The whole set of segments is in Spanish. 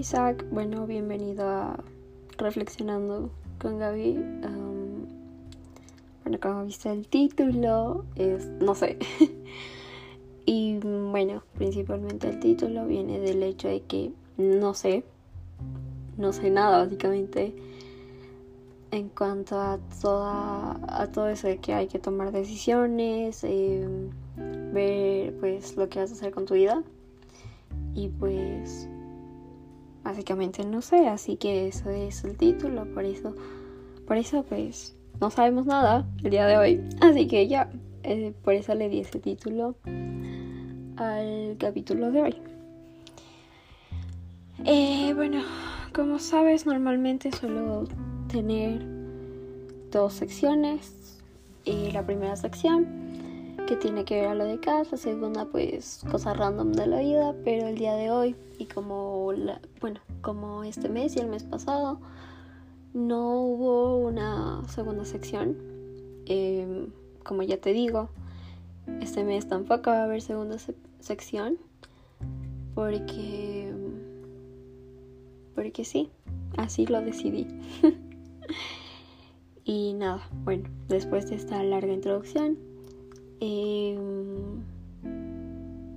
Isaac, bueno, bienvenido a Reflexionando con Gaby. bueno, como viste el título, es, no sé. y bueno, principalmente el título viene del hecho de que no sé, no sé nada básicamente en cuanto a toda a todo eso de que hay que tomar decisiones em, ver pues lo que vas a hacer con tu vida y pues básicamente no sé así que eso es el título por eso por eso pues no sabemos nada el día de hoy así que ya eh, por eso le di ese título al capítulo de hoy eh, bueno como sabes normalmente suelo tener dos secciones. Y la primera sección que tiene que ver a lo de casa, segunda pues cosas random de la vida, pero el día de hoy y como la, bueno, como este mes y el mes pasado no hubo una segunda sección. Em, como ya te digo, este mes tampoco va a haber segunda sección porque porque sí, así lo decidí. y nada, bueno, después de esta larga introducción, em,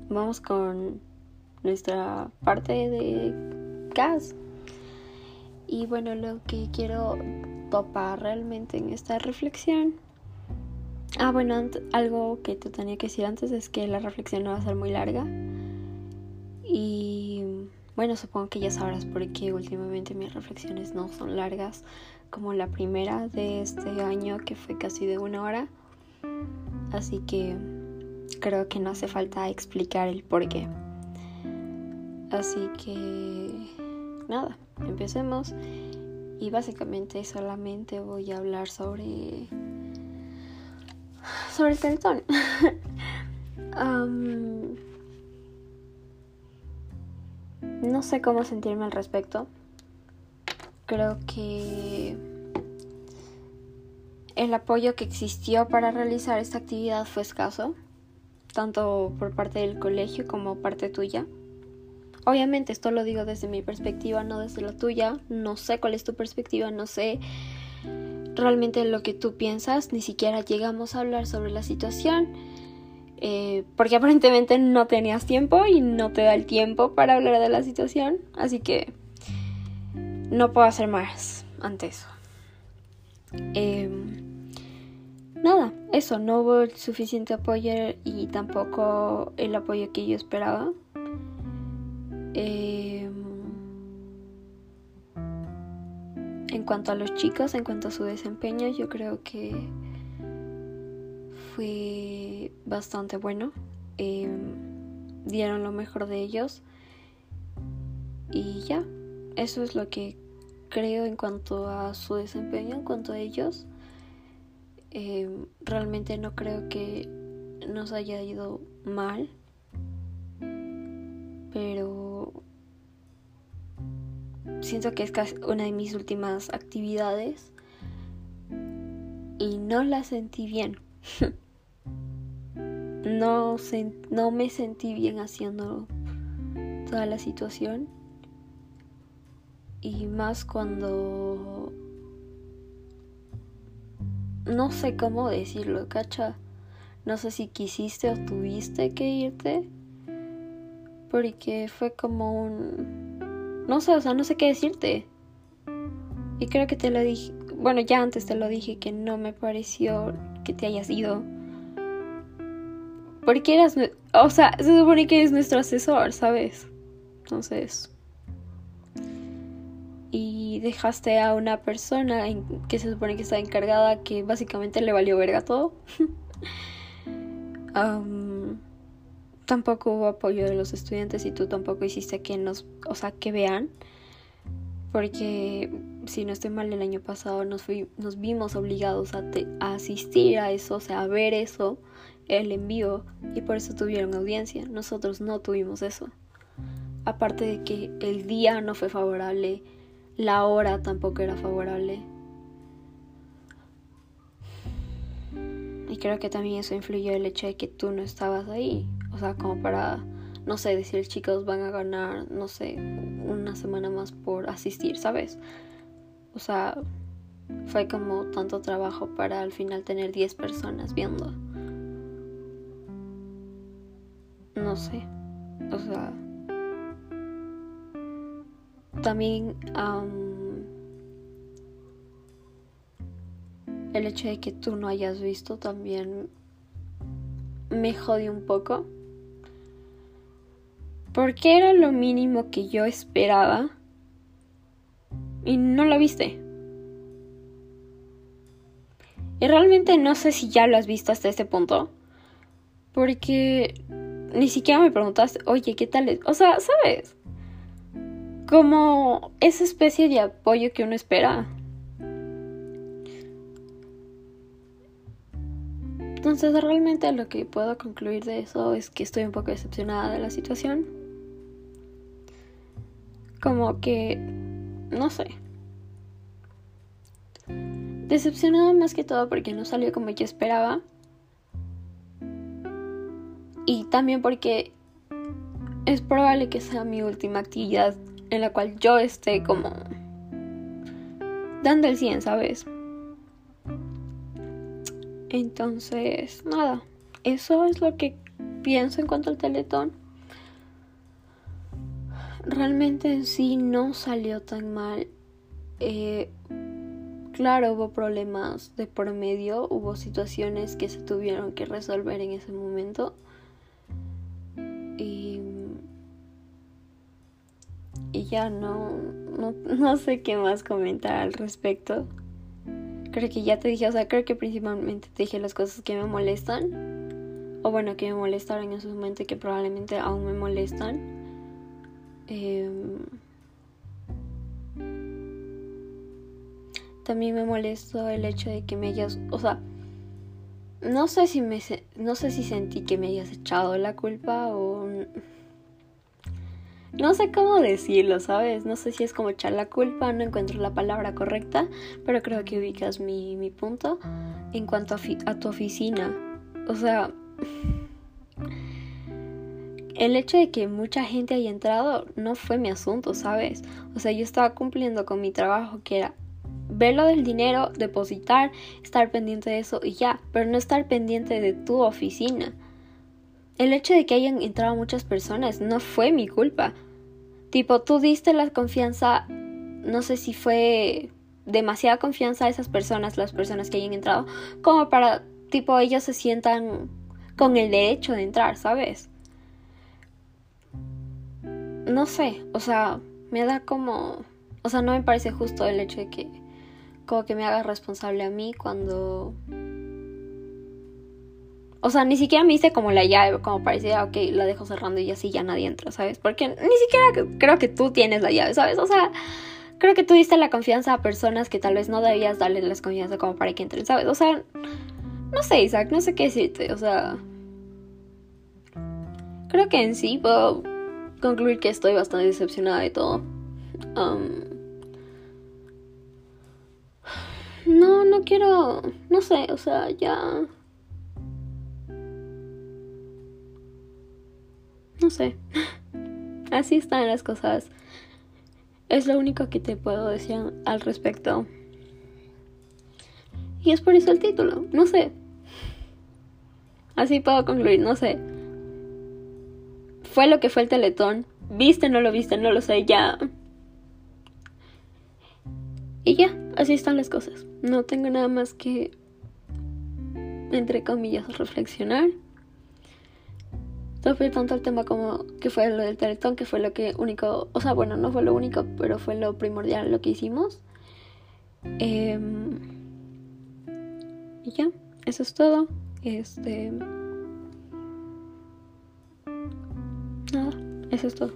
vamos con nuestra parte de gas. Y bueno, lo que quiero topar realmente en esta reflexión. Ah, bueno, algo que te tenía que decir antes es que la reflexión no va a ser muy larga. Y bueno, supongo que ya sabrás por qué últimamente mis reflexiones no son largas como la primera de este año que fue casi de una hora. Así que creo que no hace falta explicar el por qué. Así que nada, empecemos. Y básicamente solamente voy a hablar sobre sobre el teletón. no sé cómo sentirme al respecto. Creo que el apoyo que existió para realizar esta actividad fue escaso, tanto por parte del colegio como parte tuya. Obviamente esto lo digo desde mi perspectiva, no desde la tuya. No sé cuál es tu perspectiva, no sé realmente lo que tú piensas, ni siquiera llegamos a hablar sobre la situación eh, porque aparentemente no tenías tiempo y no te da el tiempo para hablar de la situación, así que no puedo hacer más ante eso. Em, nada, eso, no hubo el suficiente apoyo y tampoco el apoyo que yo esperaba. Em, en cuanto a los chicos, en cuanto a su desempeño, yo creo que fue bastante bueno. Em, dieron lo mejor de ellos. Y ya, eso es lo que creo en cuanto a su desempeño, en cuanto a ellos. Em, realmente no creo que nos haya ido mal. Pero siento que es casi una de mis últimas actividades. Y no la sentí bien. no, no me sentí bien haciendo toda la situación. Y más cuando... No sé cómo decirlo, cacha. No sé si quisiste o tuviste que irte. Porque fue como un... No sé, o sea, no sé qué decirte. Y creo que te lo dije... Bueno, ya antes te lo dije que no me pareció que te hayas ido porque eras, o sea, se supone que eres nuestro asesor, ¿sabes? Entonces... Y dejaste a una persona que se supone que está encargada que básicamente le valió verga todo. tampoco hubo apoyo de los estudiantes y tú tampoco hiciste que nos, o sea, que vean. Porque si no estoy mal, el año pasado nos, fui, nos vimos obligados a, a asistir a eso, o sea, a ver eso el envío y por eso tuvieron audiencia. Nosotros no tuvimos eso. Aparte de que el día no fue favorable, la hora tampoco era favorable. Y creo que también eso influyó el hecho de que tú no estabas ahí. O sea, como para no sé, decir chicos van a ganar, no sé, una semana más por asistir, ¿sabes? O sea, fue como tanto trabajo para al final tener 10 personas viendo. No sé. O sea, también el hecho de que tú no hayas visto también me jodió un poco. Porque era lo mínimo que yo esperaba. Y no lo viste. Y realmente no sé si ya lo has visto hasta este punto. Porque ni siquiera me preguntaste, oye, ¿qué tal es? O sea, ¿sabes? Como esa especie de apoyo que uno espera. Entonces realmente lo que puedo concluir de eso es que estoy un poco decepcionada de la situación. Como que, no sé. Decepcionada más que todo porque no salió como yo esperaba. Y también porque es probable que sea mi última actividad en la cual yo esté como dando el 100, ¿sabes? Entonces, nada, eso es lo que pienso en cuanto al teletón. Realmente en sí no salió tan mal. Eh, claro, hubo problemas de por medio, hubo situaciones que se tuvieron que resolver en ese momento. Ya no, no, no sé qué más comentar al respecto creo que ya te dije, o sea, creo que principalmente te dije las cosas que me molestan. O bueno, que me molestaron en su momento y que probablemente aún me molestan. Em, también me molestó el hecho de que me hayas, o sea, no sé si me no sé si sentí que me hayas echado la culpa o no sé cómo decirlo, ¿sabes? No sé si es como echar la culpa, no encuentro la palabra correcta, pero creo que ubicas mi, mi punto en cuanto a, a tu oficina. O sea, el hecho de que mucha gente haya entrado no fue mi asunto, ¿sabes? O sea, yo estaba cumpliendo con mi trabajo, que era ver lo del dinero, depositar, estar pendiente de eso y ya, pero no estar pendiente de tu oficina. El hecho de que hayan entrado muchas personas no fue mi culpa. Tipo, tú diste la confianza, no sé si fue demasiada confianza a esas personas, las personas que hayan entrado, como para, tipo, ellos se sientan con el derecho de entrar, ¿sabes? No sé, o sea, me da como, o sea, no me parece justo el hecho de que, como que me haga responsable a mí cuando o sea, ni siquiera me hice como la llave, como parecía, ok, la dejo cerrando y así ya nadie entra, ¿sabes? Porque ni siquiera creo que tú tienes la llave, ¿sabes? O sea, creo que tú diste la confianza a personas que tal vez no debías darle la confianza como para que entren, ¿sabes? O sea, no sé, Isaac, no sé qué decirte, o sea... Creo que en sí puedo concluir que estoy bastante decepcionada de todo. no, no quiero, no sé, o sea, ya... No sé. Así están las cosas. Es lo único que te puedo decir al respecto. Y es por eso el título. No sé. Así puedo concluir, no sé. Fue lo que fue el teletón. ¿Viste, no lo viste? No lo sé, ya. Y ya, así están las cosas. No tengo nada más que, entre comillas, reflexionar. Fue tanto el tema como que fue lo del teletón, que fue lo que único, o sea, bueno, no fue lo único, pero fue lo primordial lo que hicimos. Em, y ya, eso es todo. Este. Nada, eso es todo.